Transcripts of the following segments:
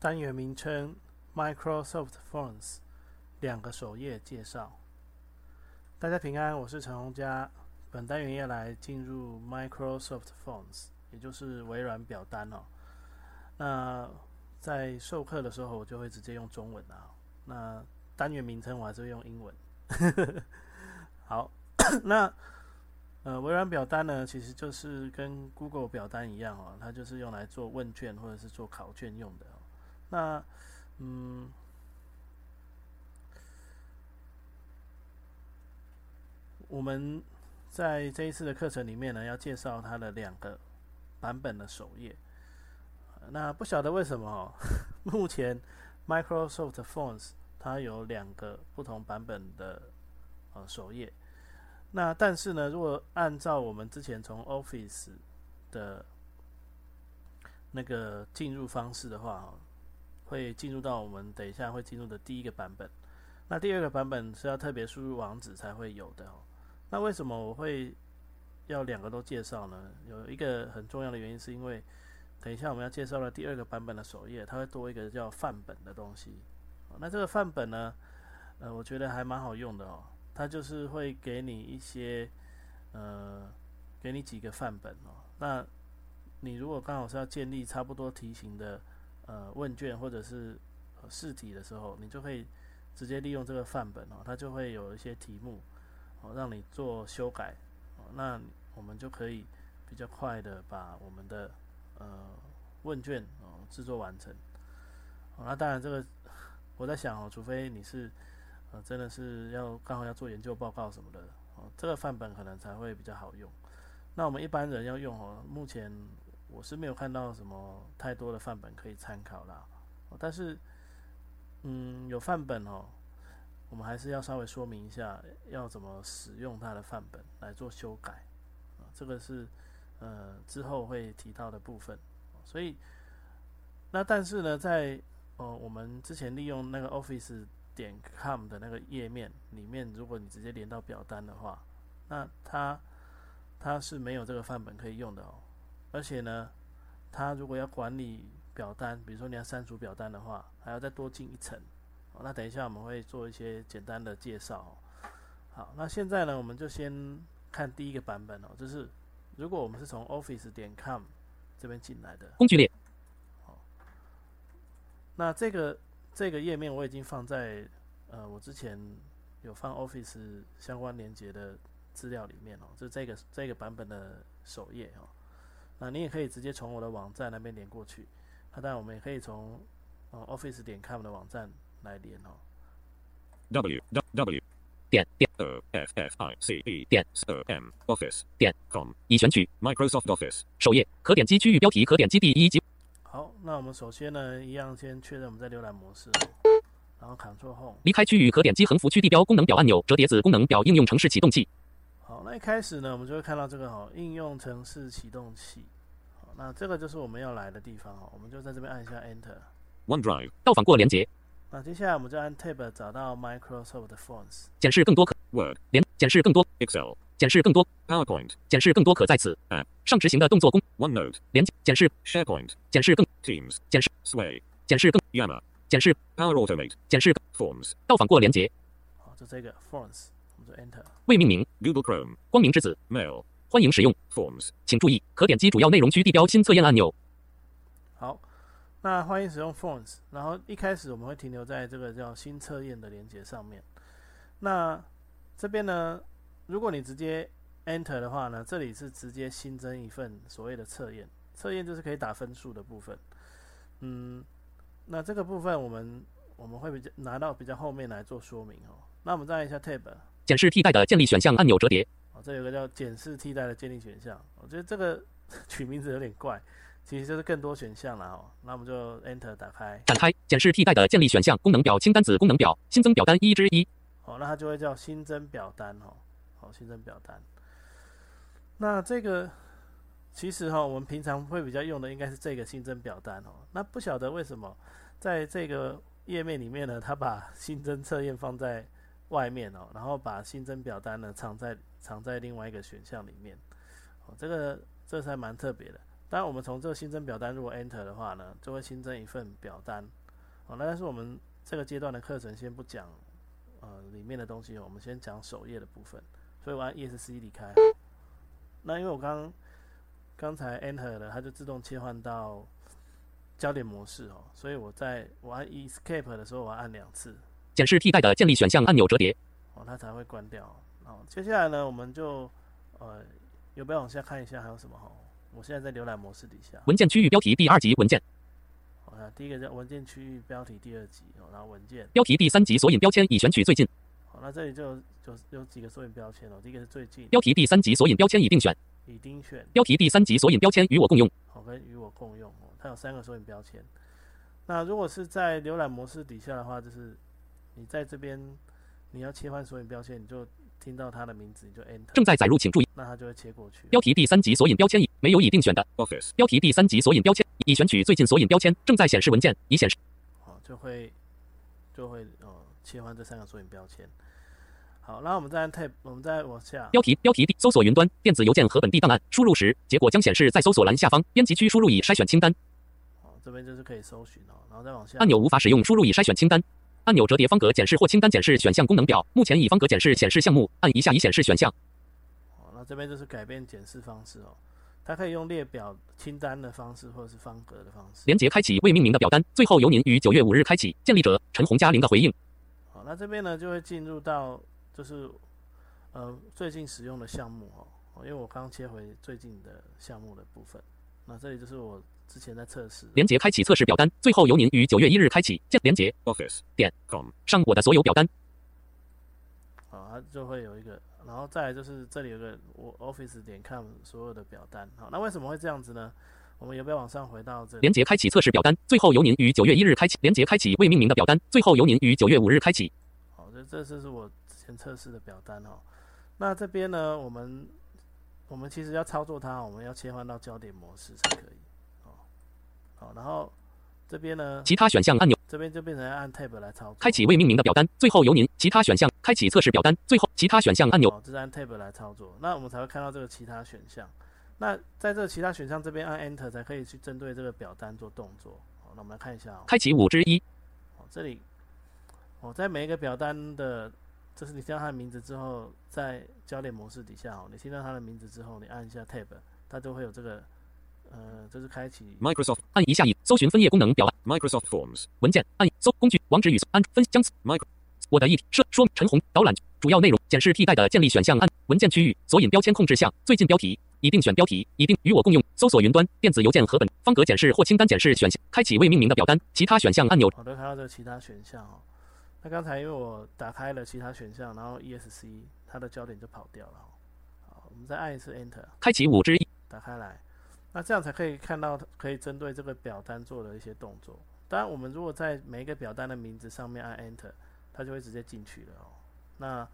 单元名称：Microsoft Forms，两个首页介绍。大家平安，我是陈红佳。本单元要来进入 Microsoft Forms，也就是微软表单哦。那在授课的时候，我就会直接用中文啊。那单元名称我还是会用英文。好，那呃，微软表单呢，其实就是跟 Google 表单一样哦，它就是用来做问卷或者是做考卷用的。那，嗯，我们在这一次的课程里面呢，要介绍它的两个版本的首页。那不晓得为什么，目前 Microsoft Forms 它有两个不同版本的呃首页。那但是呢，如果按照我们之前从 Office 的那个进入方式的话，会进入到我们等一下会进入的第一个版本，那第二个版本是要特别输入网址才会有的哦。那为什么我会要两个都介绍呢？有一个很重要的原因，是因为等一下我们要介绍的第二个版本的首页，它会多一个叫范本的东西。那这个范本呢，呃，我觉得还蛮好用的哦。它就是会给你一些，呃，给你几个范本哦。那你如果刚好是要建立差不多题型的。呃，问卷或者是试题的时候，你就可以直接利用这个范本哦，它就会有一些题目哦，让你做修改哦，那我们就可以比较快的把我们的呃问卷哦制作完成。那当然，这个我在想哦，除非你是呃真的是要刚好要做研究报告什么的哦，这个范本可能才会比较好用。那我们一般人要用哦，目前。我是没有看到什么太多的范本可以参考啦，但是，嗯，有范本哦，我们还是要稍微说明一下要怎么使用它的范本来做修改啊，这个是呃之后会提到的部分。所以，那但是呢，在呃我们之前利用那个 Office 点 com 的那个页面里面，如果你直接连到表单的话，那它它是没有这个范本可以用的哦。而且呢，他如果要管理表单，比如说你要删除表单的话，还要再多进一层。那等一下我们会做一些简单的介绍。好，那现在呢，我们就先看第一个版本哦，就是如果我们是从 Office 点 com 这边进来的工具列。好，那这个这个页面我已经放在呃我之前有放 Office 相关连接的资料里面哦，就这个这个版本的首页哦。那你也可以直接从我的网站那边连过去，那当然我们也可以从呃 Office 点 com 的网站来连哦。w w 点点 f f i c e 点 m office 点 com 已选取 Microsoft Office 首页，可点击区域标题，可点击第一级。好，那我们首先呢，一样先确认我们在浏览模式，然后 Ctrl Home 离开区域，可点击横幅区地标功能表按钮，折叠子功能表应用程式启动器。好，那一开始呢，我们就会看到这个哈应用程式启动器。好，那这个就是我们要来的地方哈，我们就在这边按一下 Enter。OneDrive 到访过连接。那接下来我们就按 Tab 找到 Microsoft Forms。显示更多可 Word 连显示更多 Excel 显示更多 PowerPoint 显示更多可在此 App 上执行的动作工 OneNote 连显示 SharePoint 显示更 Teams 显示 Sway 显示更 Yammer 显示 Power Automate 显示 Forms 到访过连接。好，就这个 Forms。Enter 未命名 Google Chrome 光明之子 Mail 欢迎使用 Forms 请注意可点击主要内容区地标新测验按钮。好，那欢迎使用 Forms，然后一开始我们会停留在这个叫新测验的连接上面。那这边呢，如果你直接 Enter 的话呢，这里是直接新增一份所谓的测验，测验就是可以打分数的部分。嗯，那这个部分我们我们会比较拿到比较后面来做说明哦。那我们再按一下 Tab。检视替代的建立选项按钮折叠。哦，这有个叫检视替代的建立选项。我觉得这个 取名字有点怪，其实就是更多选项了哦。那我们就 Enter 打开，展开检视替代的建立选项功能表清单子功能表新增表单一之一。哦，那它就会叫新增表单哦。好，新增表单。那这个其实哈，我们平常会比较用的应该是这个新增表单哦。那不晓得为什么在这个页面里面呢，它把新增测验放在外面哦，然后把新增表单呢藏在藏在另外一个选项里面。哦，这个这才蛮特别的。当然，我们从这个新增表单如果 Enter 的话呢，就会新增一份表单。哦，那但是我们这个阶段的课程先不讲呃里面的东西，我们先讲首页的部分。所以我按 ESC 离开。那因为我刚刚才 Enter 了，它就自动切换到焦点模式哦。所以我在我按 Escape 的时候，我按两次。检视替代的建立选项按钮折叠。哦，它才会关掉。好，接下来呢，我们就呃，有没有往下看一下还有什么哈？我现在在浏览模式底下。文件区域标题第二级文件。好，那第一个叫文件区域标题第二级哦，然后文件。标题第三级索引标签已选取最近。好，那这里就就有几个索引标签哦。第一个是最近。标题第三级索引标签已定选。已定选。标题第三级索引标签与我共用。好，跟与我共用哦。它有三个索引标签。那如果是在浏览模式底下的话，就是你在这边你要切换索引标签，你就听到它的名字，你就 Enter。正在载入，请注意。那它就会切过去。标题第三级索引标签已没有已定选的。Office。标题第三级索引标签已选取最近索引标签，正在显示文件已显示。好，就会就会哦切换这三个索引标签。好，那我们再按 Tab，我们再往下。标题标题第搜索云端电子邮件和本地档案，输入时结果将显示在搜索栏下方编辑区，输入已筛选清单。好，这边就是可以搜寻哦，然后再往下。按钮无法使用，输入已筛选清单。按钮折叠方格检视或清单检视选项功能表，目前以方格检视显示项目，按一下已显示选项。好，那这边就是改变检视方式哦，它可以用列表清单的方式，或者是方格的方式。连接开启未命名的表单，最后由您于九月五日开启。建立者陈红嘉玲的回应。好，那这边呢就会进入到就是呃最近使用的项目哦，因为我刚切回最近的项目的部分。那这里就是我之前在测试。连接开启测试表单，最后由您于九月一日开启。建连接 Office 点 com 上我的所有表单。好，它就会有一个，然后再来就是这里有个我 Office 点 com 所有的表单。好，那为什么会这样子呢？我们要不要往上回到这里？连接开启测试表单，最后由您于九月一日开启。连接开启未命名的表单，最后由您于九月五日开启。好，这这这是我之前测试的表单哦。那这边呢，我们我们其实要操作它，我们要切换到焦点模式才可以。哦，好，然后这边呢，其他选项按钮，这边就变成按 Tab 来操作。开启未命名的表单，最后由您其他选项开启测试表单，最后其他选项按钮，哦，这是按 Tab 来操作。那我们才会看到这个其他选项。那在这个其他选项这边按 Enter 才可以去针对这个表单做动作。好，那我们来看一下哦。开启五之一。哦，这里，哦，在每一个表单的，就是你听到它的名字之后，在焦点模式底下哦，你听到它的名字之后，你按一下 Tab，它就会有这个，呃，这是开启。Microsoft 按一下以搜寻分页功能表 Microsoft Forms 文件按搜工具网址与按分将 Micro 我的议题设说陈红导览主要内容显示替代的建立选项按。文件区域索引标签控制项最近标题已定选标题已定与我共用搜索云端电子邮件和本。方格检视或清单检视选项开启未命名的表单。其他选项按钮。好的，看到这个其他选项哦。那刚才因为我打开了其他选项，然后 ESC 它的焦点就跑掉了哦。好，我们再按一次 Enter，开启五之一。打开来，那这样才可以看到可以针对这个表单做的一些动作。当然，我们如果在每一个表单的名字上面按 Enter，它就会直接进去了哦。那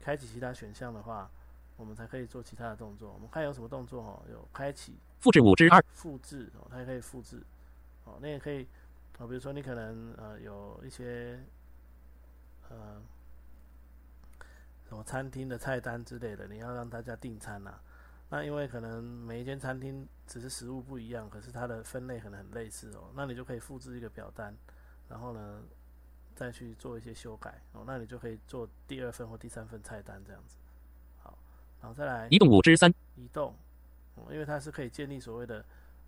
开启其他选项的话，我们才可以做其他的动作。我们看有什么动作哦？有开启复制五之二复制哦，它也可以复制哦。那也可以哦，比如说你可能呃有一些呃什么餐厅的菜单之类的，你要让大家订餐呐、那因为可能每一间餐厅只是食物不一样，可是它的分类可能很类似哦。那你就可以复制一个表单，然后呢再去做一些修改哦。那你就可以做第二份或第三份菜单这样子。好，然后再来移动五之三移动，哦，因为它是可以建立所谓的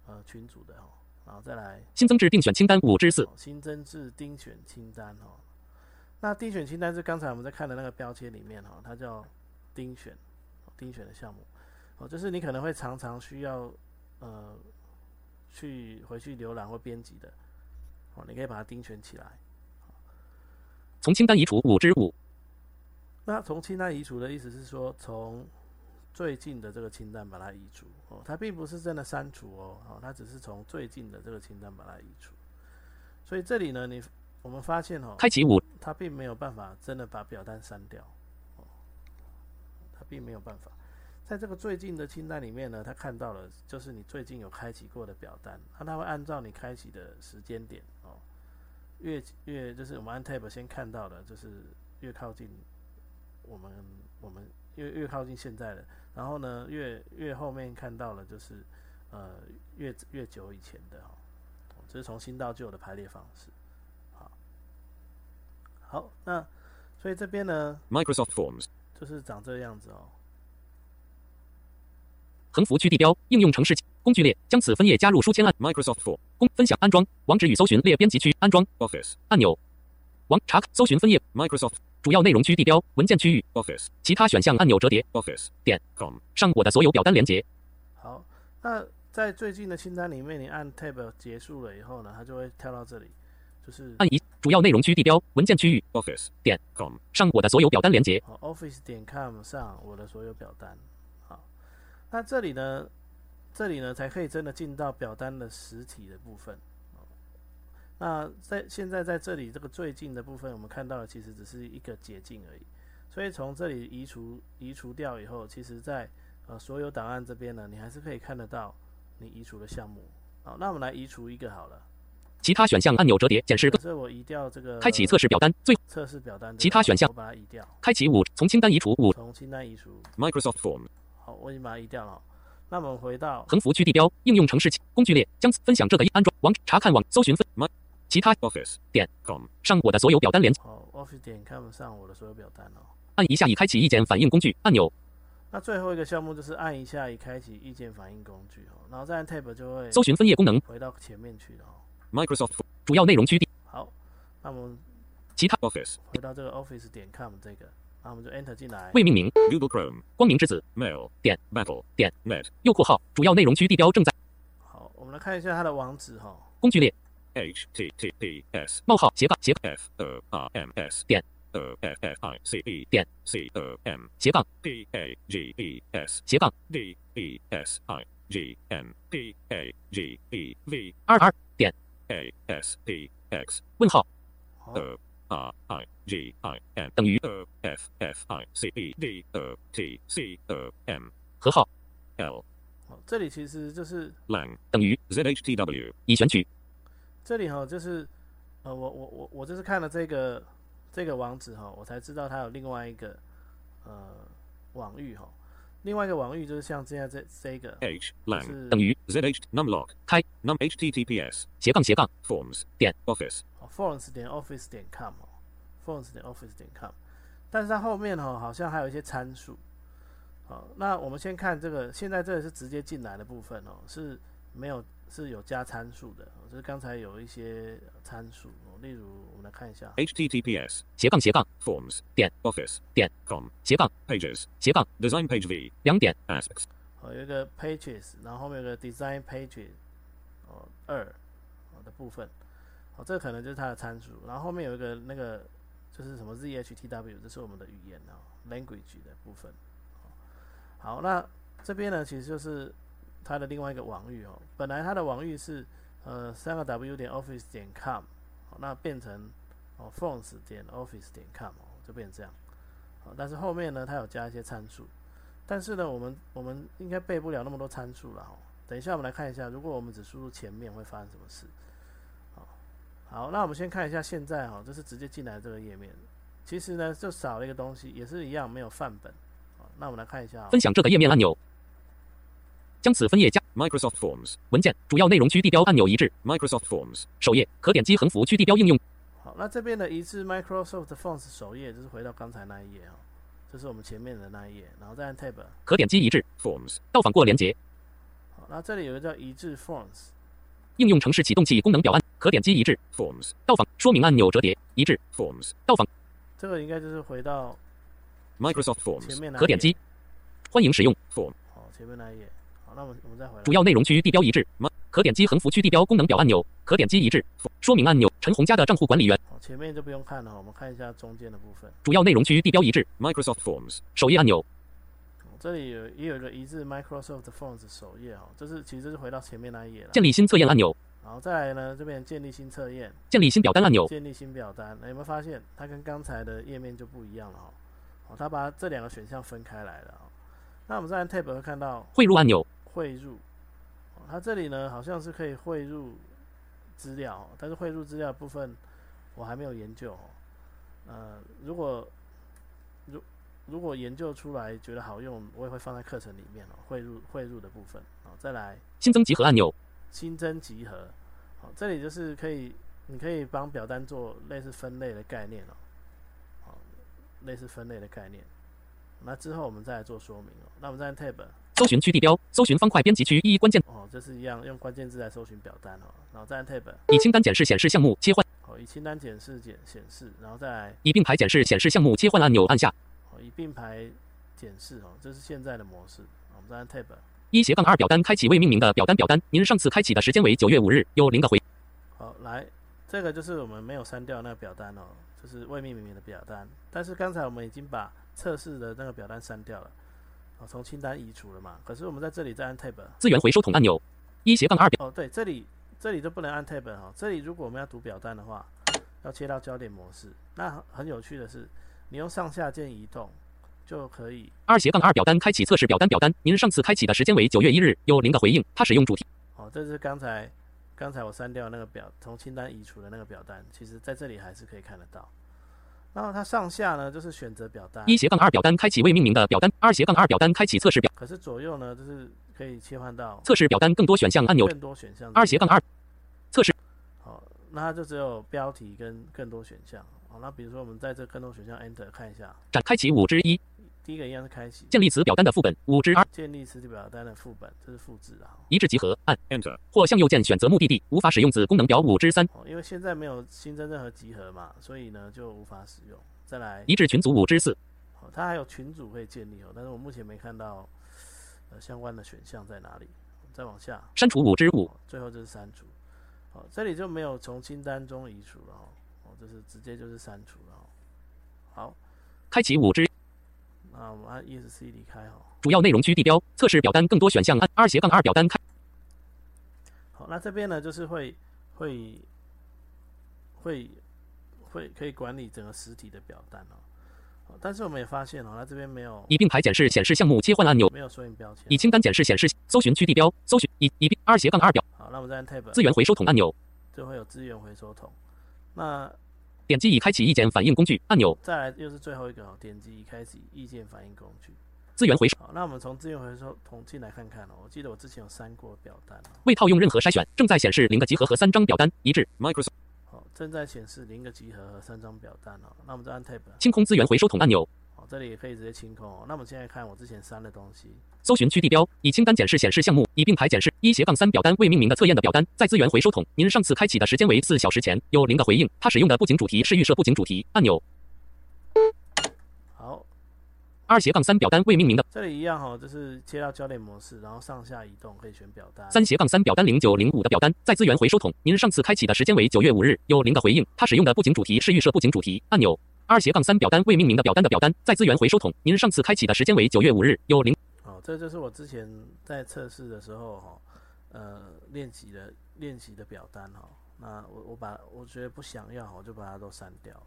呃群组的哦。然后再来新增至定选清单五之四哦新增至定选清单哦。那定选清单是刚才我们在看的那个标签里面哈、哦，它叫定选，哦丁选的项目哦，就是你可能会常常需要呃去回去浏览或编辑的哦，你可以把它盯选起来。从清单移除五之五那从清单移除的意思是说，从最近的这个清单把它移除哦，它并不是真的删除哦，哦，它只是从最近的这个清单把它移除。所以这里呢，你我们发现哦，开启五，它并没有办法真的把表单删掉哦，它并没有办法。在这个最近的清单里面呢，他看到了就是你最近有开启过的表单，那它会按照你开启的时间点哦，越越就是我们按 tab 先看到的，就是越靠近我们我们越越靠近现在的，然后呢越越后面看到了就是呃越越久以前的哈，这是从新到旧的排列方式。好，好，那所以这边呢，Microsoft Forms 就是长这个样子哦。横幅区地标应用程式工具列，将此分页加入书签按 Microsoft For 公分享安装网址与搜寻列编辑区安装。Office 按钮。网查搜寻分页。Microsoft 主要内容区地标文件区域。Office 其他选项按钮折叠。Office 点 com 上我的所有表单连接。好，那在最近的清单里面，你按 Tab 结束了以后呢，它就会跳到这里，就是按一主要内容区地标文件区域。Office 点 com 上我的所有表单连接。，Office 点 com 上我的所有表单。那这里呢，这里呢才可以真的进到表单的实体的部分。那在现在在这里这个最近的部分，我们看到的其实只是一个捷径而已。所以从这里移除移除掉以后，其实在呃所有档案这边呢，你还是可以看得到你移除的项目。好，那我们来移除一个好了。其他选项按钮折叠检视。所以我移掉这个。开启测试表单。最测试表单。其他选项。我把它移掉。开启五。从清单移除五。从清单移除。Microsoft Form。好，我已经把它移掉了。那我们回到横幅区地标应用程式工具列，将分享这个安装网查看网搜寻分其他 Office 点 com 上我的所有表单连。好，Office 点 com 上我的所有表单哦。按一下已开启意见反应工具按钮。那最后一个项目就是按一下已开启意见反应工具哦，然后再按 Tab 就会搜寻分页功能回到前面去的哦。Microsoft 主要内容区地。好，那我们其他 Office 回到这个 Office 点 com 这个。那我们就 Enter 进来。未命名。Google Chrome。光明之子。Mail 点 Battle 点 Net。右括号主要内容区地标正在。好，我们来看一下它的网址哈。工具列。HTTPS 冒号斜杠斜杠 FORMS 点 OFFICE 点 COM 斜杠 DAGES 斜杠 DESIGNPAGEV 二二点 ASPX 问号。R I G I N 等于 F F I C E D T C M 和号 L 好，这里其实就是 lang 等于 Z H T W 已选取。这里哈就是呃我我我我就是看了这个这个网址哈，我才知道它有另外一个呃网域哈，另外一个网域就是像现在这这个 H lang 等于 Z H numlock 开 num H T T P S 斜杠斜杠 forms 点。Office forms 点 office 点 com forms 点 office 点 com，但是它后面哈好像还有一些参数。好，那我们先看这个，现在这个是直接进来的部分哦，是没有是有加参数的，就是刚才有一些参数，例如我们来看一下，https 斜杠斜杠。Forms 点。Office 点。Com 斜杠。Pages 斜杠。Design page v 两点。Aspects，好，有一个 pages，然后后面有个 design pages 哦二的部分。哦，这可能就是它的参数，然后后面有一个那个就是什么 zhtw，这是我们的语言哦，language 的部分。好，那这边呢，其实就是它的另外一个网域哦。本来它的网域是呃三个 w 点 office 点 com，那变成哦 phones 点 office 点 com 哦，就变成这样。好，但是后面呢，它有加一些参数，但是呢，我们我们应该背不了那么多参数了哦。等一下我们来看一下，如果我们只输入前面会发生什么事。好，好那我们先看一下现在哈，这是直接进来这个页面。其实呢，就少了一个东西，也是一样没有范本。那我们来看一下分享这个页面按钮，将此分页加 Microsoft Forms 文件主要内容区地标按钮一致。Microsoft Forms 首页可点击横幅区地标应用。好，那这边的一致 Microsoft Forms 首页就是回到刚才那一页哈，这是我们前面的那一页，然后再按 Tab 可点击一致。Forms 到访过连接。好，那这里有个叫一致 Forms。应用程式启动器功能表按可点击一致。Forms 到访说明按钮折叠一致。Forms 到访。这个应该就是回到 Microsoft Forms 前面可点击欢迎使用。Form 好前面那一页好那我们我们再回来。主要内容区地标一致。可点击横幅区地标功能表按钮可点击一致。说明按钮陈红家的账户管理员。好前面就不用看了我们看一下中间的部分。主要内容区地标一致。Microsoft Forms 首页按钮这里有也有一个一致 Microsoft Forms 首页哦，这是其实是回到前面那一页了。建立新测验按钮，然后再来呢，这边建立新测验，建立新表单按钮，建立新表单，那有没有发现它跟刚才的页面就不一样了哦？哦，它把这两个选项分开来了哦。那我们再按 Tab 会看到汇入按钮，汇入，哦，它这里呢好像是可以汇入资料哦，但是汇入资料的部分我还没有研究哦。呃，如果如如果研究出来觉得好用，我也会放在课程里面哦。汇入汇入的部分，哦，再来新增集合按钮，新增集合，好，这里就是可以，你可以帮表单做类似分类的概念哦，好，类似分类的概念。那之后我们再来做说明哦。那我们再按 Tab，搜寻区地标，搜寻方块编辑区一一关键，哦，这是一样用关键字来搜寻表单哦。然后再按 Tab，以清单检视显示项目切换，哦，以清单检视检显示，然后再来以并排检视显示项目切换按钮按下，哦，以并排检视哦，这是现在的模式。我们再按 Tab，一斜杠二表单开启未命名的表单表单，您上次开启的时间为九月五日，有零个回。好，来，这个就是我们没有删掉那个表单哦，就是未命名的表单。但是刚才我们已经把测试的那个表单删掉了，哦，从清单移除了嘛。可是我们在这里再按 Tab，资源回收桶按钮，一斜杠二表，哦，对，这里这里就不能按 Tab 哈、这里如果我们要读表单的话，要切到焦点模式。那很很有趣的是，你用上下键移动就可以二斜杠二表单开启测试表单表单，您上次开启的时间为九月一日，有零个回应，它使用主题。哦，这是刚才刚才我删掉那个表，从清单移除的那个表单，其实在这里还是可以看得到。然后它上下呢，就是选择表单，一斜杠二表单开启未命名的表单，二斜杠二表单开启测试表。可是左右呢，就是可以切换到测试表单更多选项按钮，更多选项。二斜杠二。测试。好，那它就只有标题跟更多选项。好，那比如说我们在这更多选项 Enter 看一下，展开启五之一，第一个一样是开启，建立此表单的副本五之二，建立词表单的副本，这是复制啊。一致集合按 Enter 或向右键选择目的地，无法使用子功能表五之三，哦，因为现在没有新增任何集合嘛，所以呢就无法使用。再来，一致群组五之四，哦，它还有群组可以建立哦，但是我目前没看到呃相关的选项在哪里。再往下，删除五之五，哦，最后就是删除。好，这里就没有从清单中移除了哦，哦，这是直接就是删除了哦。好，开启五之那我们按 ESC 离开哦。主要内容区地标测试表单更多选项按二斜杠二表单开好，那这边呢就是会会会会可以管理整个实体的表单哦。好，但是我们也发现哦，它这边没有以并排检视显示项目切换按钮，没有索引标签。以清单检视显示搜寻区地标搜寻以以并二斜杠二表好，那我们再按 Tab，资源回收桶按钮，就会有资源回收桶。那点击已开启意见反应工具按钮，再来又是最后一个哦，点击已开启意见反应工具。资源回收好，那我们从资源回收桶进来看看哦。我记得我之前有删过表单哦。未套用任何筛选，正在显示零个集合和三张表单一致 Microsoft 好，正在显示零个集合和三张表单哦。那我们再按 Tab，清空资源回收桶按钮，好，这里也可以直接清空哦。那我们现在看我之前删的东西，搜寻区地标以清单检视显示项目以并排检视一斜杠三表单未命名的测验的表单在资源回收桶，您上次开启的时间为四小时前，有零的回应，它使用的布景主题是预设布景主题按钮。好，二斜杠三表单未命名的这里一样哈、哦，就是切到焦点模式，然后上下移动可以选表单。三斜杠三表单零九零五的表单在资源回收桶，您上次开启的时间为九月五日，有零的回应，它使用的布景主题是预设布景主题按钮。二斜杠三表单未命名的表单的表单在资源回收桶，您上次开启的时间为九月五日，有零。哦，这就是我之前在测试的时候哈、呃，练习的练习的表单哈、那我我把我觉得不想要，我就把它都删掉了。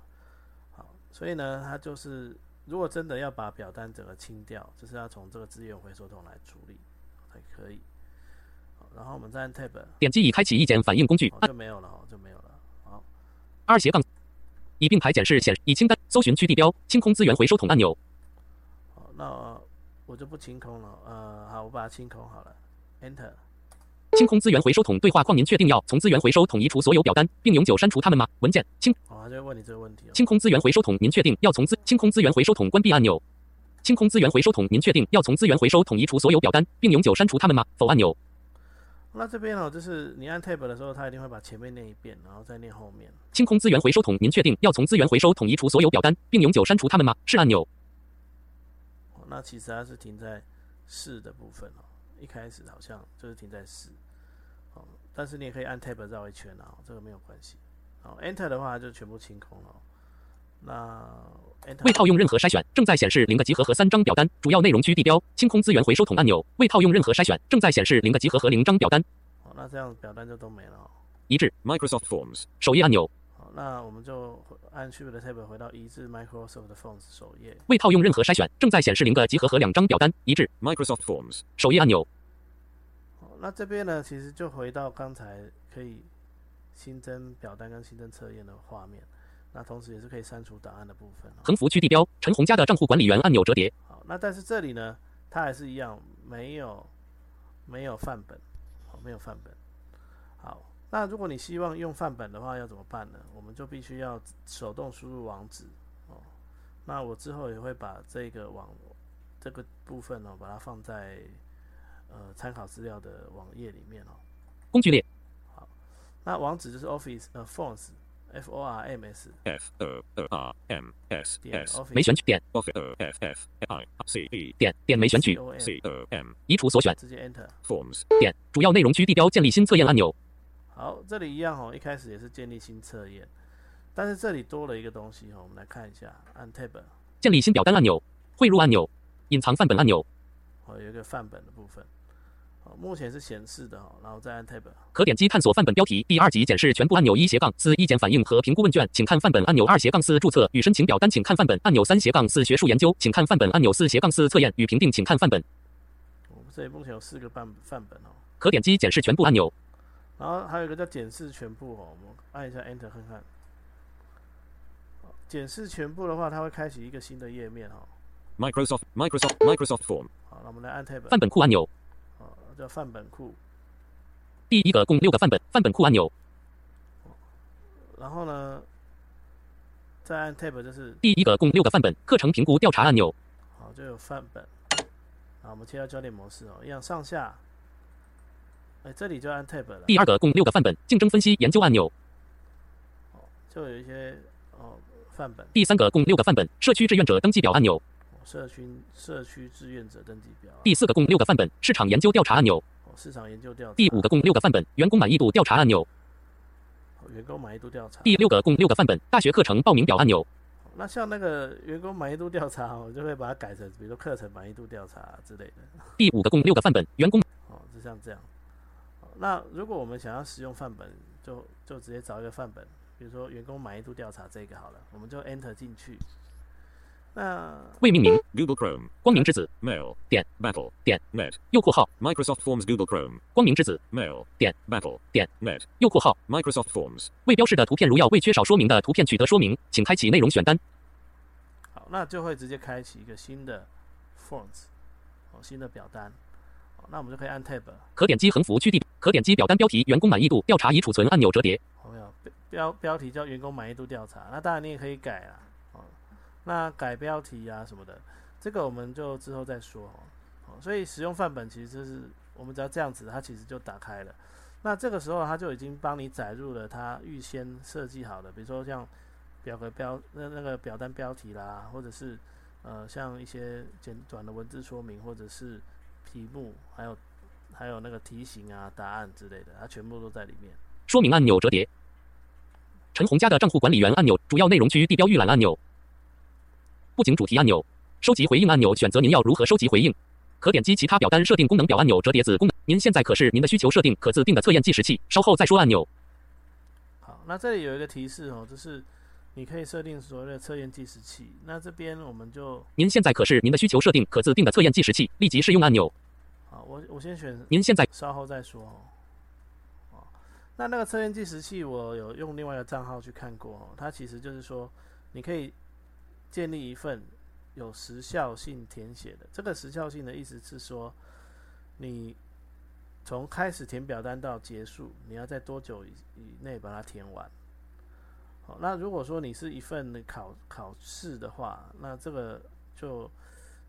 好，所以呢，它就是如果真的要把表单整个清掉，就是要从这个资源回收桶来处理才可以。好，然后我们再按 Tab，点击已开启意见反应工具哦，就没有了哦，就没有了。好，二斜杠以并排检视显以清单搜寻区地标清空资源回收桶按钮。好，那我就不清空了。呃，好，我把它清空好了，Enter。清空资源回收桶对话框，您确定要从资源回收桶移除所有表单，并永久删除它们吗？文件清哦，他就问你这个问题哦。清空资源回收桶，您确定要从资清空资源回收桶关闭按钮。清空资源回收桶，您确定要从资源回收桶移除所有表单，并永久删除它们吗？否按钮。那这边哦，就是你按 Tab 的时候，它一定会把前面念一遍，然后再念后面。清空资源回收桶，您确定要从资源回收桶移除所有表单，并永久删除它们吗？是按钮。哦，那其实它是停在是的部分哦，一开始好像就是停在是，哦，但是你也可以按 Tab 绕一圈啊，这个没有关系。好，Enter 的话就全部清空了哦。那未套用任何筛选，正在显示零个集合和三张表单。主要内容区地标清空资源回收桶按钮。未套用任何筛选，正在显示零个集合和零张表单。好，那这样表单就都没了哦。一致 Microsoft Forms. 首页按钮。好，那我们就按 Shift 的 Tab 回到一致 Microsoft Forms 首页。未套用任何筛选，正在显示零个集合和两张表单。一致 Microsoft Forms. 首页按钮。好，那这边呢，其实就回到刚才可以新增表单跟新增测验的画面。那同时也是可以删除档案的部分哦。横幅区地标陈红家的账户管理员按钮折叠。好，那但是这里呢，它还是一样没有没有范本，好，没有范本。好，那如果你希望用范本的话，要怎么办呢？我们就必须要手动输入网址哦。那我之后也会把这个网这个部分呢、把它放在呃参考资料的网页里面哦。工具列好那网址就是 Office 呃 Forms F O R M S F O R M S 点 S. 没选取点 F F I C E 点点没选取 C O M. 移除所选直接 Enter。Forms. 点主要内容区地标建立新测验按钮。好，这里一样哦，一开始也是建立新测验，但是这里多了一个东西哦，我们来看一下，按 Tab 建立新表单按钮。汇入按钮。隐藏范本按钮。哦，有一个范本的部分，哦，目前是显示的哈，然后再按 Tab，可点击探索范本标题第二级检视全部按钮一斜杠四意见反应和评估问卷，请看范本按钮二斜杠四注册与申请表单，请看范本按钮三斜杠四学术研究，请看范本按钮四斜杠四测验与评定，请看范本。我们这里目前有四个范范本哦，可点击检视全部按钮。然后还有一个叫检视全部哦，我们按一下 Enter 看看，好检视全部的话，它会开启一个新的页面哈，Microsoft. Microsoft. Microsoft Form. 好，那我们来按 Tab，范本库按钮。哦，叫范本库，第一个共六个范本，范本库按钮。然后呢，再按 Tab 就是第一个共六个范本，课程评估调查按钮。好，就有范本。啊，我们切到焦点模式哦，一样上下。哎，这里就按 Tab 了，第二个共六个范本，竞争分析研究按钮。就有一些哦范本，第三个共六个范本，社区志愿者登记表按钮。哦社区社区志愿者登记表啊，第四个共六个范本，市场研究调查按钮。哦市场研究调查，第五个共六个范本，员工满意度调查按钮。哦员工满意度调查。第六个共六个范本，大学课程报名表按钮。那像那个员工满意度调查，我就会把它改成，比如说课程满意度调查之类的。第五个共六个范本，员工哦，就像这样。哦那如果我们想要使用范本，就就直接找一个范本，比如说员工满意度调查这个好了，我们就 Enter 进去。那未命名，Google Chrome. 光明之子，Mail. 点 Battle. 点 Net. 右括号，Microsoft Forms. Google Chrome. 光明之子，Mail. 点 Battle. 点 Net. 右括号，Microsoft Forms. 未标示的图片如要未缺少说明的图片取得说明，请开启内容选单。好，那就会直接开启一个新的 Forms，哦，新的表单。哦，那我们就可以按 Tab，可点击横幅区地，可点击表单标题员工满意度调查已储存按钮折叠。有没有标标标题叫员工满意度调查？那当然你也可以改啊，哦，那改标题啊什么的，这个我们就之后再说哦。所以使用范本其实是我们只要这样子，它其实就打开了。那这个时候它就已经帮你载入了它预先设计好的，比如说像表格标那那个表单标题啦，或者是呃像一些简短的文字说明，或者是题目，还有还有那个题型啊、答案之类的，它全部都在里面。说明按钮折叠。陈红家的账户管理员按钮，主要内容区地标预览按钮，布景主题按钮，收集回应按钮，选择您要如何收集回应。可点击其他表单设定功能表按钮折叠子功能。您现在可是您的需求设定可自定的测验计时器，稍后再说按钮。好，那这里有一个提示哦，就是你可以设定所谓的测验计时器。那这边我们就您现在可是您的需求设定可自定的测验计时器，立即试用按钮。好，我我先选，您现在稍后再说哦。哦，那那个测验计时器我有用另外一个账号去看过哦，它其实就是说你可以建立一份有时效性填写的。这个时效性的意思是说，你从开始填表单到结束，你要在多久以以内把它填完？好，那如果说你是一份考考试的话，那这个就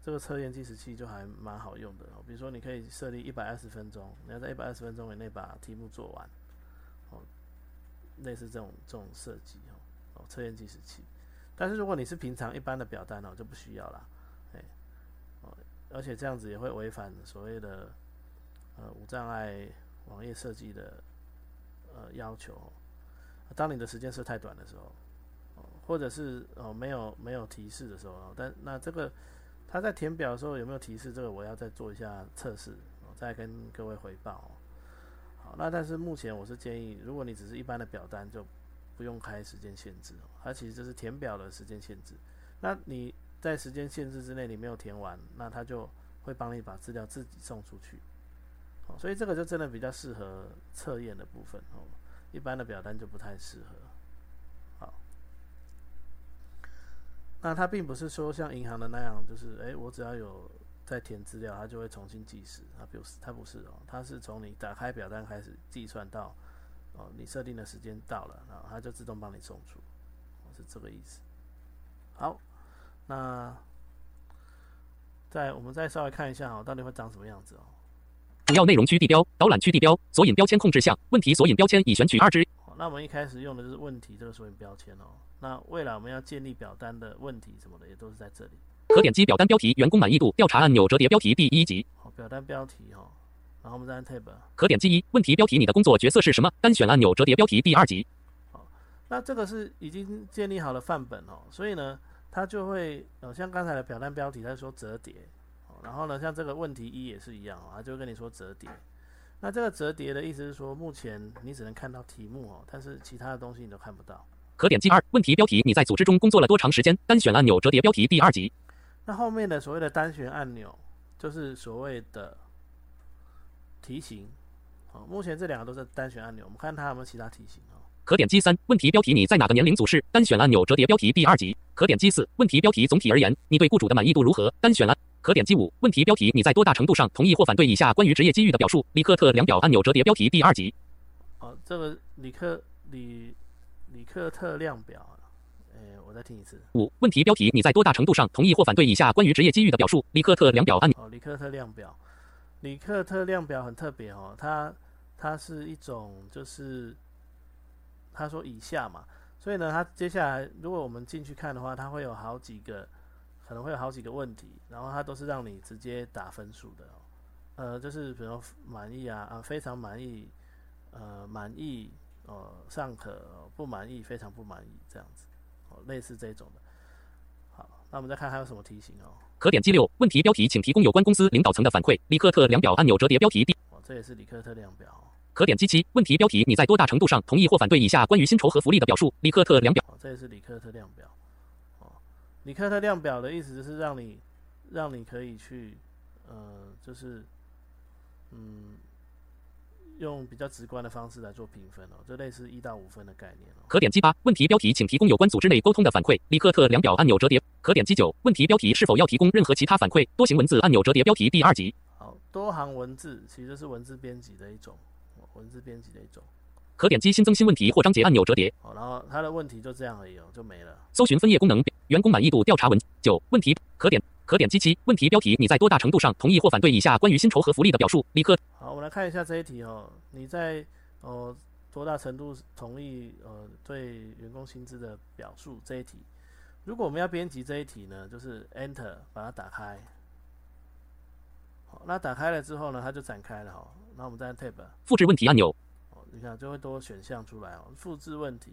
这个测验计时器就还蛮好用的。比如说，你可以设立一百二十分钟，你要在一百二十分钟以内把题目做完，哦，类似这种这种设计哦，哦，测验计时器。但是如果你是平常一般的表单哦，就不需要啦，哎，哦，而且这样子也会违反所谓的呃无障碍网页设计的呃要求。当你的时间设太短的时候，哦，或者是哦没有没有提示的时候，但那这个他在填表的时候有没有提示？这个我要再做一下测试，哦，再跟各位回报。好，那但是目前我是建议，如果你只是一般的表单，就不用开时间限制哦。它其实就是填表的时间限制。那你在时间限制之内你没有填完，那他就会帮你把资料自己送出去。哦，所以这个就真的比较适合测验的部分哦，一般的表单就不太适合。好，那它并不是说像银行的那样，就是诶，我只要有在填资料，它就会重新计时。它不是，它不是哦，它是从你打开表单开始计算到哦，你设定的时间到了，然后它就自动帮你送出，是这个意思。好，那再我们再稍微看一下哦，到底会长什么样子哦。主要内容区地标、导览区地标、索引标签控制项、问题索引标签已选取二之。那我们一开始用的就是问题这个索引标签哦。那未来我们要建立表单的问题什么的也都是在这里。可点击表单标题员工满意度调查按钮折叠标题第一级。好，表单标题哈，然后我们再按 tab。可点击一问题标题你的工作角色是什么？单选按钮折叠标题第二级。好，那这个是已经建立好了范本哦，所以呢，它就会呃像刚才的表单标题，它说折叠。然后呢，像这个问题一也是一样哦，它就跟你说折叠。那这个折叠的意思是说，目前你只能看到题目哦，但是其他的东西你都看不到。可点击二问题标题：你在组织中工作了多长时间？单选按钮折叠标题第二级。那后面的所谓的单选按钮，就是所谓的题型。哦，目前这两个都是单选按钮，我们看它有没有其他题型哦。可点击三问题标题：你在哪个年龄组是？单选按钮折叠标题第二级。可点击四问题标题：总体而言，你对雇主的满意度如何？单选按。可点击五问题标题，你在多大程度上同意或反对以下关于职业机遇的表述？里克特量表按钮折叠标题第二级。哦，这个里克里里克特量表，哎，我再听一次。五问题标题，你在多大程度上同意或反对以下关于职业机遇的表述？里克特量表按哦，里克特量表，里克特量表很特别哦，它它是一种就是他说以下嘛，所以呢，它接下来如果我们进去看的话，它会有好几个。可能会有好几个问题，然后它都是让你直接打分数的，呃，就是比如满意啊啊，非常满意，呃，满意，呃，尚可，不满意，非常不满意，这样子，哦，类似这种的。好，那我们再看还有什么题型哦。可点击六问题标题，请提供有关公司领导层的反馈。里克特量表按钮折叠标题第。哦，这也是里克特量表。可点击七问题标题，你在多大程度上同意或反对以下关于薪酬和福利的表述？里克特量表。哦，这也是里克特量表。哦里克特量表的意思是让你，让你可以去，呃，就是，嗯，用比较直观的方式来做评分哦，就类似一到五分的概念哦。可点击八问题标题，请提供有关组织内沟通的反馈。里克特量表按钮折叠。可点击九问题标题，是否要提供任何其他反馈？多行文字按钮折叠标题第二级。好多行文字其实是文字编辑的一种，文字编辑的一种。可点击新增新问题或章节按钮折叠。好，然后它的问题就这样而已哦，就没了。搜寻分页功能，员工满意度调查文九问题可点可点击七问题标题，你在多大程度上同意或反对以下关于薪酬和福利的表述？立刻。好，我们来看一下这一题哦，你在哦多大程度同意呃对员工薪资的表述这一题？如果我们要编辑这一题呢，就是 Enter 把它打开。好，那打开了之后呢，它就展开了哈。那我们再按 Tab 复制问题按钮。你看，就会多选项出来哦。复制问题，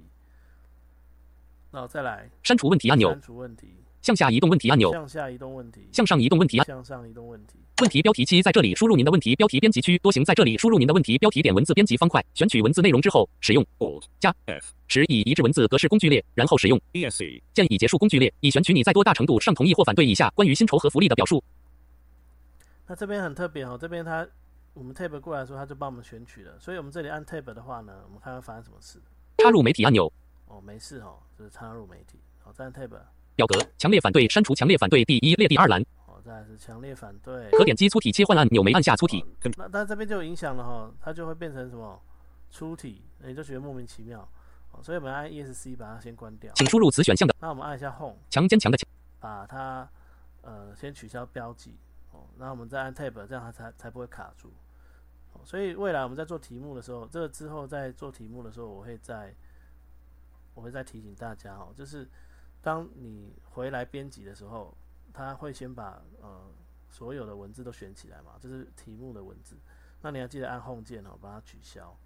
然后再来删除问题按钮。删除问题，向下移动问题按钮。向下移动问题，向上移动问题按。向上移动问题。问题标题七在这里输入您的问题标题编辑区。多行在这里输入您的问题标题点文字编辑方块，选取文字内容之后，使用 Alt 加 F 使以移至文字格式工具列，然后使用 ESC 键已结束工具列，以选取你在多大程度上同意或反对以下关于薪酬和福利的表述。那这边很特别哦，这边它。我们 tab 过来的时候，他就帮我们选取了，所以我们这里按 tab 的话呢，我们看看发生什么事。插入媒体按钮。哦，没事哦，就是插入媒体。好，再按 tab。表格，强烈反对，删除强烈反对，第一列第二栏。哦，再是强烈反对。可点击粗体切换按钮，没按下粗体。那但这边就有影响了哈，它就会变成什么粗体，你就觉得莫名其妙。哦，所以我们按 ESC 把它先关掉。请输入此选项的。那我们按一下 Home。强坚强的强。把它呃先取消标记。哦，那我们再按 tab，这样它才才不会卡住。所以未来我们在做题目的时候，这个之后在做题目的时候，我会在我会再提醒大家哦，就是当你回来编辑的时候，他会先把呃所有的文字都选起来嘛，这是题目的文字。那你要记得按 Home 键哦，把它取消，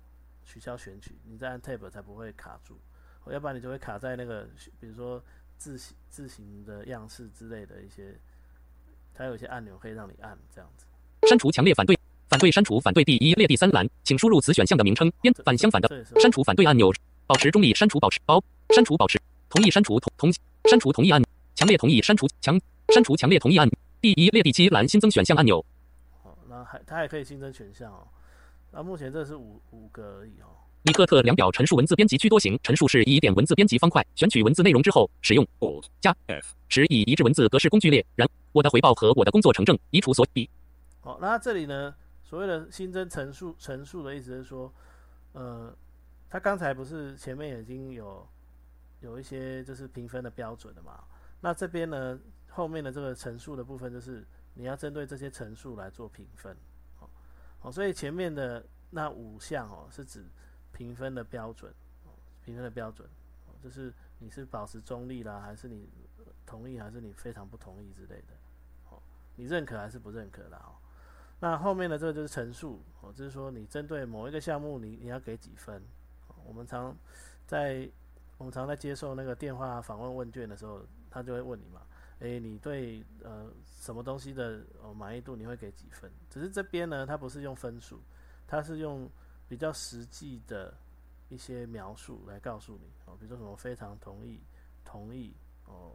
取消选取，你再按 Tab 才不会卡住。要不然你就会卡在那个，比如说字形字形的样式之类的一些，它有一些按钮可以让你按这样子。删除强烈反对，反对删除反对第一列第三栏，请输入此选项的名称。编反相反的删除反对按钮，保持中立删除保持保删除保持同意删除同同删除同意按强烈同意删除强删除强烈同意按第一列第七栏新增选项按钮。好，那还它还可以新增选项哦。那目前这是五五个而已哦。尼克特量表陈述文字编辑区多行陈述是以点文字编辑方块选取文字内容之后，使用 Alt 加 F 使以一致文字格式工具列。然我的回报和我的工作成正，移除所 B 好，那这里呢，所谓的新增陈述陈述的意思是说，呃，他刚才不是前面已经有有一些就是评分的标准的嘛？那这边呢，后面的这个陈述的部分就是你要针对这些陈述来做评分。哦，哦，所以前面的那五项哦，是指评分的标准，评分的标准，哦就是你是保持中立啦，还是你同意，还是你非常不同意之类的，哦，你认可还是不认可啦？哦。那后面的这个就是陈述，哦，就是说你针对某一个项目你，你要给几分？我们常在我们常在接受那个电话访问问卷的时候，他就会问你嘛，诶，你对呃什么东西的哦满意度你会给几分？只是这边呢，它不是用分数，它是用比较实际的一些描述来告诉你哦，比如说什么非常同意、同意哦，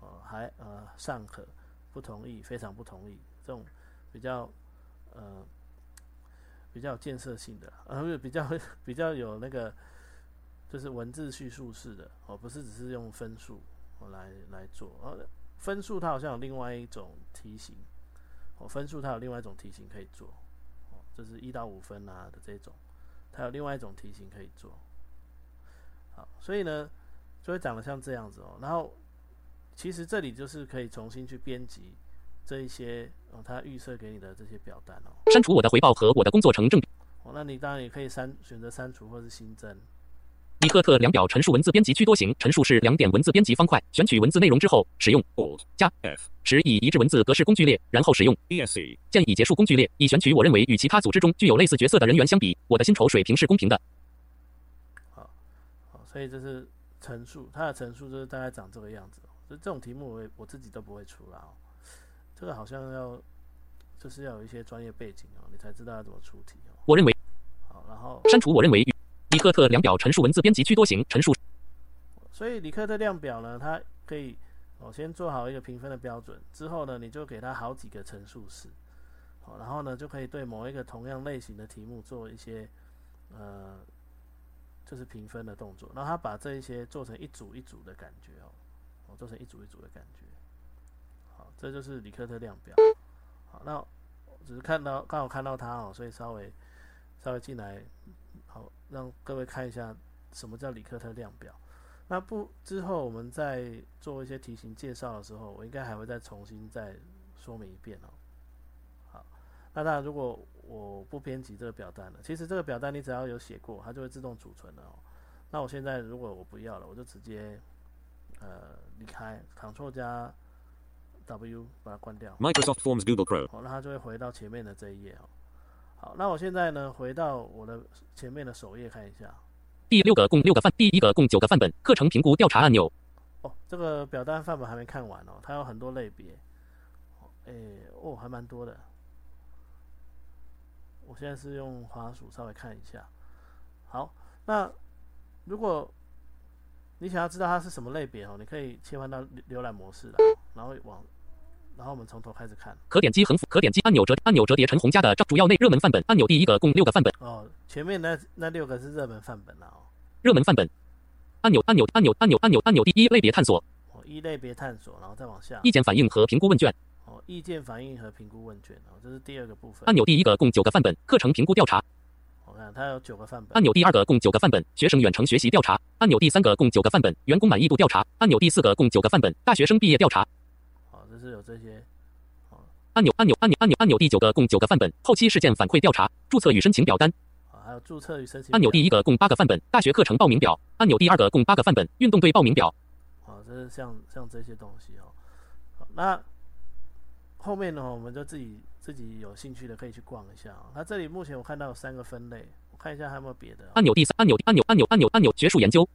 呃还呃尚可、不同意、非常不同意这种比较呃比较有建设性的，呃比较 比较有那个就是文字叙述式的哦，不是只是用分数哦来来做，哦分数它好像有另外一种题型，哦分数它有另外一种题型可以做，哦就是一到五分啊的这种，它有另外一种题型可以做，好，所以呢就会长得像这样子哦，然后其实这里就是可以重新去编辑这一些哦，它预设给你的这些表单哦。删除我的回报和我的工作成正比。哦，那你当然也可以删选择删除或是新增。尼赫特量表陈述文字编辑区多行陈述是两点文字编辑方块，选取文字内容之后，使用 Alt 加 F 使以一致文字格式工具列，然后使用 ESC 建议结束工具列，以选取我认为与其他组织中具有类似角色的人员相比，我的薪酬水平是公平的。好，所以这是陈述，它的陈述就是大概长这个样子、哦。就这种题目我也我自己都不会出啦、哦。这个好像要就是要有一些专业背景哦，你才知道要怎么出题哦。我认为好，然后删除我认为与尼克特量表陈述文字编辑区多行陈述所以李克特量表呢，它可以哦先做好一个评分的标准，之后呢，你就给它好几个陈述式，好，然后呢就可以对某一个同样类型的题目做一些呃就是评分的动作，然后他把这一些做成一组一组的感觉哦，哦做成一组一组的感觉，好，这就是里克特量表，好，那只是看到刚好看到它哦，所以稍微稍微进来，好让各位看一下什么叫里克特量表。那不之后我们在做一些题型介绍的时候，我应该还会再重新再说明一遍哦。好，那当然如果我不编辑这个表单了，其实这个表单你只要有写过，它就会自动储存了哦。那我现在如果我不要了，我就直接呃离开，Ctrl 加 W 把它关掉。Microsoft Forms Google Chrome 好，那它就会回到前面的这一页哦。好，那我现在呢回到我的前面的首页看一下。第六个共六个范，第一个共九个范本，课程评估调查按钮。哦，这个表单范本还没看完哦，它有很多类别。哦，诶，哦，还蛮多的。我现在是用滑鼠稍微看一下。好，那如果你想要知道它是什么类别哦，你可以切换到浏浏览模式啦，然后往，然后我们从头开始看。可点击横幅，可点击按钮折按钮折叠陈红家的主要内热门范本按钮。第一个共六个范本，哦，前面那那六个是热门范本了哦。热门范本按钮按钮按钮按钮按钮按钮。第一类别探索，哦，一类别探索，然后再往下。意见反应和评估问卷哦，意见反应和评估问卷哦，这是第二个部分。按钮。第一个共九个范本，课程评估调查我看它有九个范本。按钮。第二个共九个范本，学生远程学习调查按钮。第三个共九个范本，员工满意度调查按钮。第四个共九个范本，大学生毕业调查是有这些。按钮按钮按钮按钮按钮。第九个共九个范本，后期事件反馈调查注册与申请表单啊，还有注册与申请按钮。第一个，共八个范本，大学课程报名表按钮。第二个共八个范本，运动队报名表啊，这是像像这些东西哦。好，那后面呢，我们就自己自己有兴趣的可以去逛一下啊、那这里目前我看到有三个分类，我看一下还有没有别的、哦。按钮。第三按钮按钮按钮按钮按钮学术研究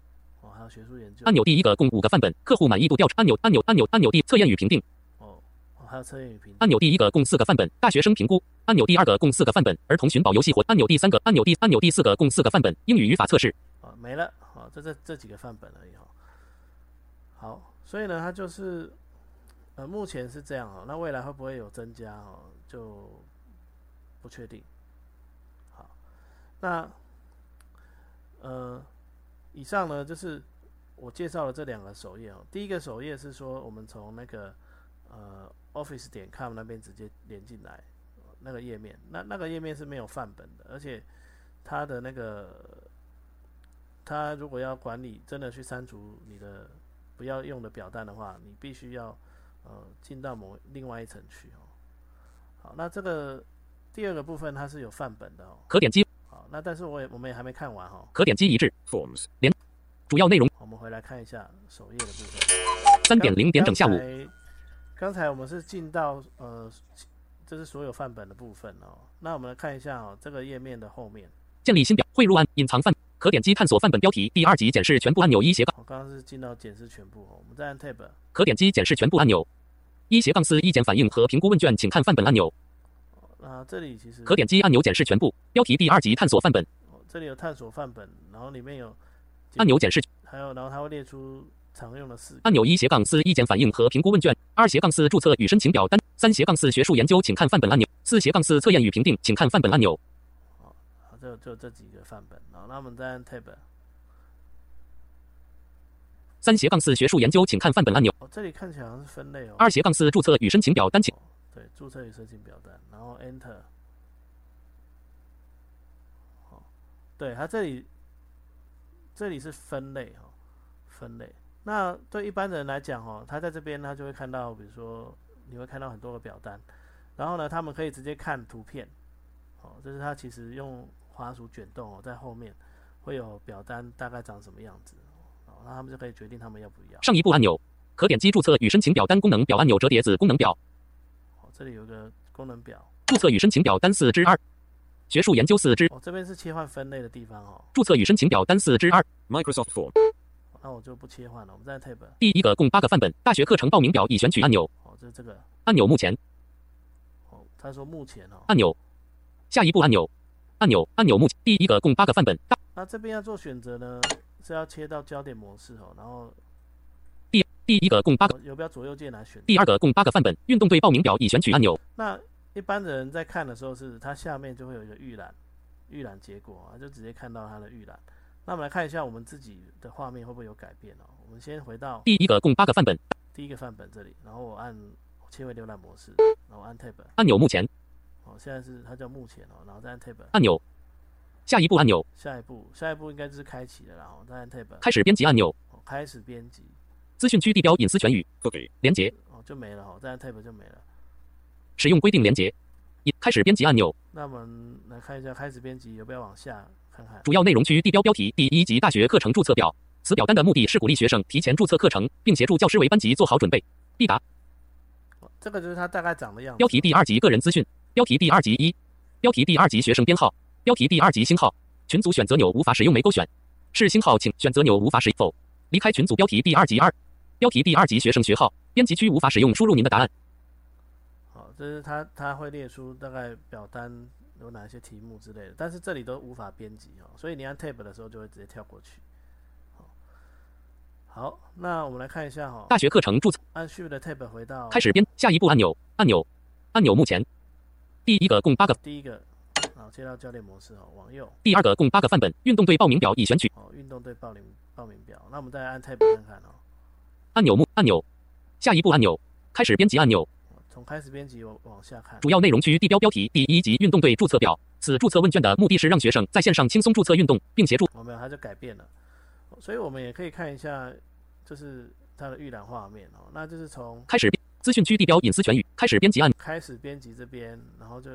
哦，还有学术研究按钮第一个共五个范本，客户满意度调查按钮按钮按钮按钮第测验与评定按钮第一个共四个范本，大学生评估按钮第二个共四个范本，儿童寻宝游戏活按钮第三个按钮第按钮第四个共四个范本，英语语法测试啊，没了，好，这这这几个范本而已哈。好，所以呢，它就是呃，目前是这样哦，那未来会不会有增加哦，就不确定。好，那呃，以上呢就是我介绍了这两个首页哦。第一个首页是说我们从那个呃 Office 点 com 那边直接连进来那个页面，那那个页面是没有范本的，而且它的那个它如果要管理，真的去删除你的不要用的表单的话，你必须要呃进到某另外一层去哦。好，那这个第二个部分它是有范本的哦。可点击好，那但是我也我们也还没看完哈、哦。可点击一致 Forms. 连主要内容我们回来看一下首页的部分。三点零点整下午刚才我们是进到呃，这是所有范本的部分哦。那我们来看一下哦，这个页面的后面，建立新表汇入按隐藏范可点击探索范本标题第二级检视全部按钮一斜杠。我刚刚是进到检视全部哦。我们再按 Tab，可点击检视全部按钮一斜杠四意见反应和评估问卷请看范本按钮。那这里其实可点击按钮检视全部标题第二级探索范本。哦这里有探索范本，然后里面有按钮检视。还有然后它会列出常用的四按钮一斜杠四意见反应和评估问卷，二斜杠四注册与申请表单，三斜杠四学术研究请看范本按钮，四斜杠四测验与评定请看范本按钮，好，就就这几个范本。好，那我们再按 Tab，三斜杠四学术研究请看范本按钮，哦，这里看起来好像是分类哦。二斜杠四注册与申请表单请对，注册与申请表单，然后 Enter。好，对，它这里这里是分类哈、哦，分类。那对一般人来讲哦，他在这边他就会看到，比如说你会看到很多个表单，然后呢，他们可以直接看图片，哦，这是他其实用滑鼠卷动哦，在后面会有表单大概长什么样子，哦，那他们就可以决定他们要不要。上一步按钮，可点击注册与申请表单功能表按钮折叠子功能表，哦，这里有个功能表，注册与申请表单四之二，学术研究四之，哦，这边是切换分类的地方哦。注册与申请表单四之二，Microsoft Form. 那我就不切换了，我们再 Tab。第一个共八个范本，大学课程报名表已选取按钮，哦，就是这个。按钮目前。哦，他说目前哦，按钮，下一步按钮，按钮按钮目前。第一个共八个范本，那这边要做选择呢，是要切到焦点模式哦，然后第第一个共八个，有不要左右键来选。第二个共八个范本，运动队报名表已选取按钮，那一般的人在看的时候是，它下面就会有一个预览，预览结果啊，就直接看到它的预览。那我们来看一下我们自己的画面会不会有改变哦。我们先回到第一个共八个范本，第一个范本这里，然后我按切回浏览模式，然后按 Tab。按钮目前哦，现在是它叫目前哦，然后再按 Tab。按钮，下一步按钮，下一步，下一步应该就是开启了，然后再按 Tab。开始编辑按钮，哦，开始编辑。资讯区地标隐私全语 Cookie. 连接，哦，就没了哈，再按 Tab 就没了。使用规定连接，一开始编辑按钮，那我们来看一下开始编辑有没有往下看看。主要内容区地标标题第一级大学课程注册表。此表单的目的是鼓励学生提前注册课程，并协助教师为班级做好准备。必答哦这个就是它大概长的样子。标题第二级个人资讯，标题第二级一，标题第二级学生编号，标题第二级星号，群组选择钮无法使用没勾选，是星号请选择钮无法使否，离开群组标题第二级二，标题第二级学生学号，编辑区无法使用输入您的答案。好，这是它它会列出大概表单有哪些题目之类的，但是这里都无法编辑哦，所以你按 Tab 的时候就会直接跳过去。好，好，那我们来看一下哈、大学课程注册按 Shift 的 Tab 回到开始编下一步按钮按钮按钮目前第一个共八个，第一个，好，切到教练模式哦，往右第二个共八个范本，运动队报名表已选取哦，运动队报名报名表。那我们再按 Tab 看看哦，按钮目按钮下一步按钮开始编辑按钮。从开始编辑往往下看。主要内容区地标标题第一级运动队注册表。此注册问卷的目的是让学生在线上轻松注册运动，并协助我，没有，它就改变了，所以我们也可以看一下，就是它的预览画面哦，那就是从开始编资讯区地标隐私权语开始编辑按开始编辑这边，然后就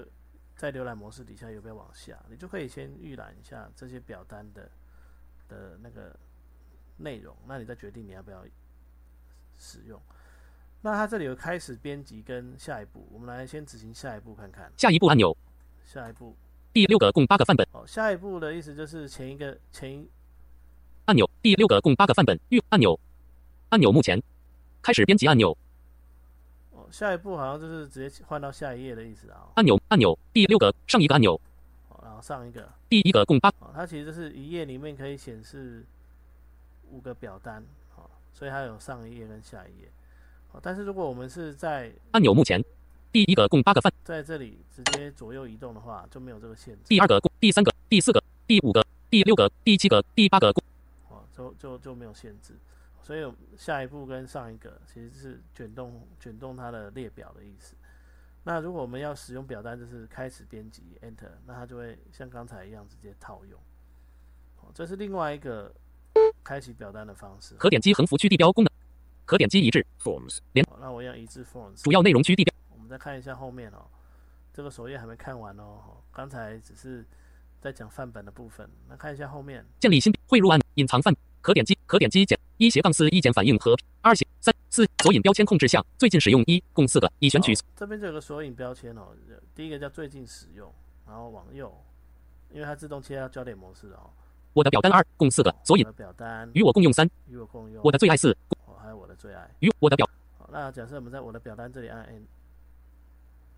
在浏览模式底下有没有往下，你就可以先预览一下这些表单的的那个内容，那你再决定你要不要使用。那它这里有开始编辑跟下一步，我们来先执行下一步看看。下一步按钮。下一步第六个共八个范本，哦，下一步的意思就是前一个前一按钮第六个共八个范本预按钮按钮目前开始编辑按钮哦，下一步好像就是直接换到下一页的意思啊。按钮按钮第六个上一个按钮哦，然后上一个，第一个共八哦，它其实就是一页里面可以显示五个表单，哦，所以它有上一页跟下一页。哦，但是如果我们是在按钮目前第一个共八个范在这里直接左右移动的话，就没有这个限制。第二个共第三个第四个第五个第六个第七个第八个共哦，就就就没有限制，所以下一步跟上一个其实是卷动卷动它的列表的意思。那如果我们要使用表单，就是开始编辑 Enter，那它就会像刚才一样直接套用。哦，这是另外一个开启表单的方式。可点击横幅区地标功能可点击一致 Forms. 好，那我要一致 Forms。主要内容区地标我们再看一下后面哦，这个首页还没看完哦。哦刚才只是在讲范本的部分，那看一下后面。建立新汇入按隐藏范可点击可点击减一斜杠四一减反应和二斜三四索引标签控制项最近使用一共四个已选取哦这边就有个索引标签哦，第一个叫最近使用，然后往右，因为它自动切到焦点模式哦。我的表单二共四个索引我的表单与我共用三与我共用，我的最爱四我的最爱。与我的表好，那假设我们在我的表单这里按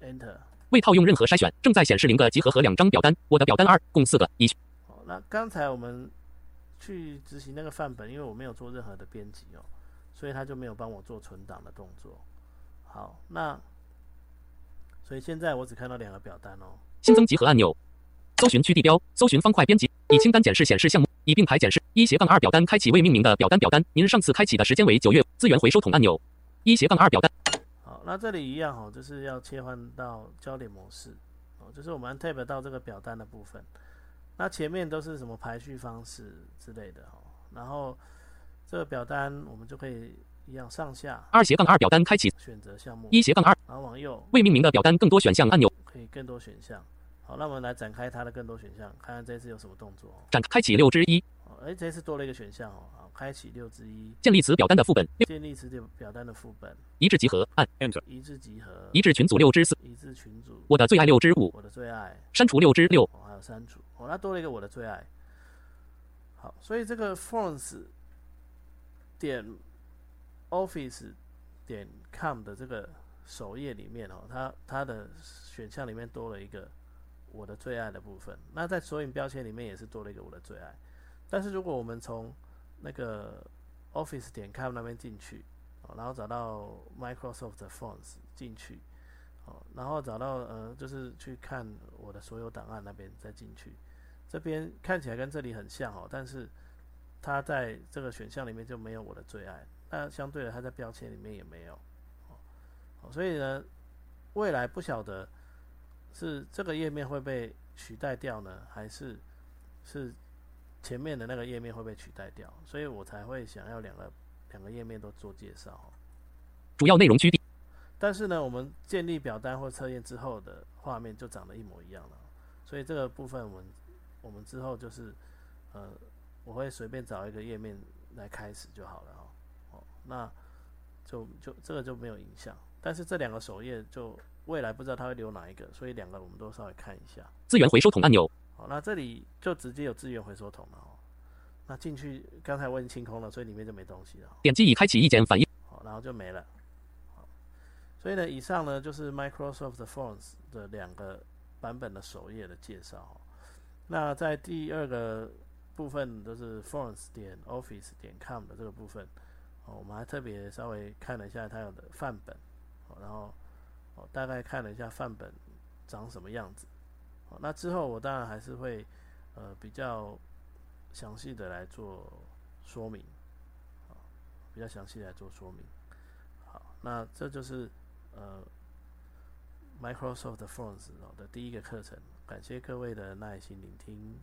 en enter，未套用任何筛选正在显示零个集合和两张表单我的表单二共四个已好，那刚才我们去执行那个范本，因为我没有做任何的编辑哦，所以他就没有帮我做存档的动作。好，那所以现在我只看到两个表单哦。新增集合按钮搜寻区地标搜寻方块编辑以清单检视显示项目以并排检视。一斜杠二表单开启未命名的表单表单。您上次开启的时间为九月资源回收桶按钮。一斜杠二表单。好，那这里一样哦，就是要切换到焦点模式哦，就是我们按 tab 到这个表单的部分，那前面都是什么排序方式之类的哦，然后这个表单我们就可以一样上下二斜杠二表单开启选择项目，一斜杠二然后往右未命名的表单更多选项按钮。可以更多选项。好，那我们来展开它的更多选项，看看这次有什么动作哦。展开启六之一哦，哎，这次多了一个选项哦，好，开启六之一，建立词表单的副本建立词表表单的副本，一致集合按 Enter. 一致集合，一致群组六之四一致群组，我的最爱六之五我的最爱，删除六之六哦，还有删除，哦，那多了一个我的最爱。好，所以这个 fonts 点 office 点 com 的这个首页里面哦，它它的选项里面多了一个我的最爱的部分。那在索引标签里面也是多了一个我的最爱。但是如果我们从那个 office 点 com 那边进去，然后找到 Microsoft Fonts 进去，哦，然后找到呃，就是去看我的所有档案那边再进去，这边看起来跟这里很像哦，但是它在这个选项里面就没有我的最爱，那相对的它在标签里面也没有，哦所以呢，未来不晓得是这个页面会被取代掉呢，还是是前面的那个页面会被取代掉，所以我才会想要两个两个页面都做介绍哦。主要内容区地但是呢，我们建立表单或测验之后的画面就长得一模一样了，所以这个部分我们我们之后就是呃，我会随便找一个页面来开始就好了哦。哦，那就就这个就没有影响。但是这两个首页就未来不知道它会留哪一个，所以两个我们都稍微看一下。资源回收桶按钮好，那这里就直接有资源回收桶了哦。那进去刚才我已经清空了，所以里面就没东西了哦。点击已开启意见反应好，然后就没了。好，所以呢，以上呢就是 Microsoft Forms 的两个版本的首页的介绍哦。那在第二个部分，就是 Forms 点 Office 点 com 的这个部分，哦，我们还特别稍微看了一下它有的范本，哦，然后哦大概看了一下范本长什么样子。那之后我当然还是会呃比较详细的来做说明。比较详细来做说明。好，那这就是呃 Microsoft Forms 哦的第一个课程，感谢各位的耐心聆听。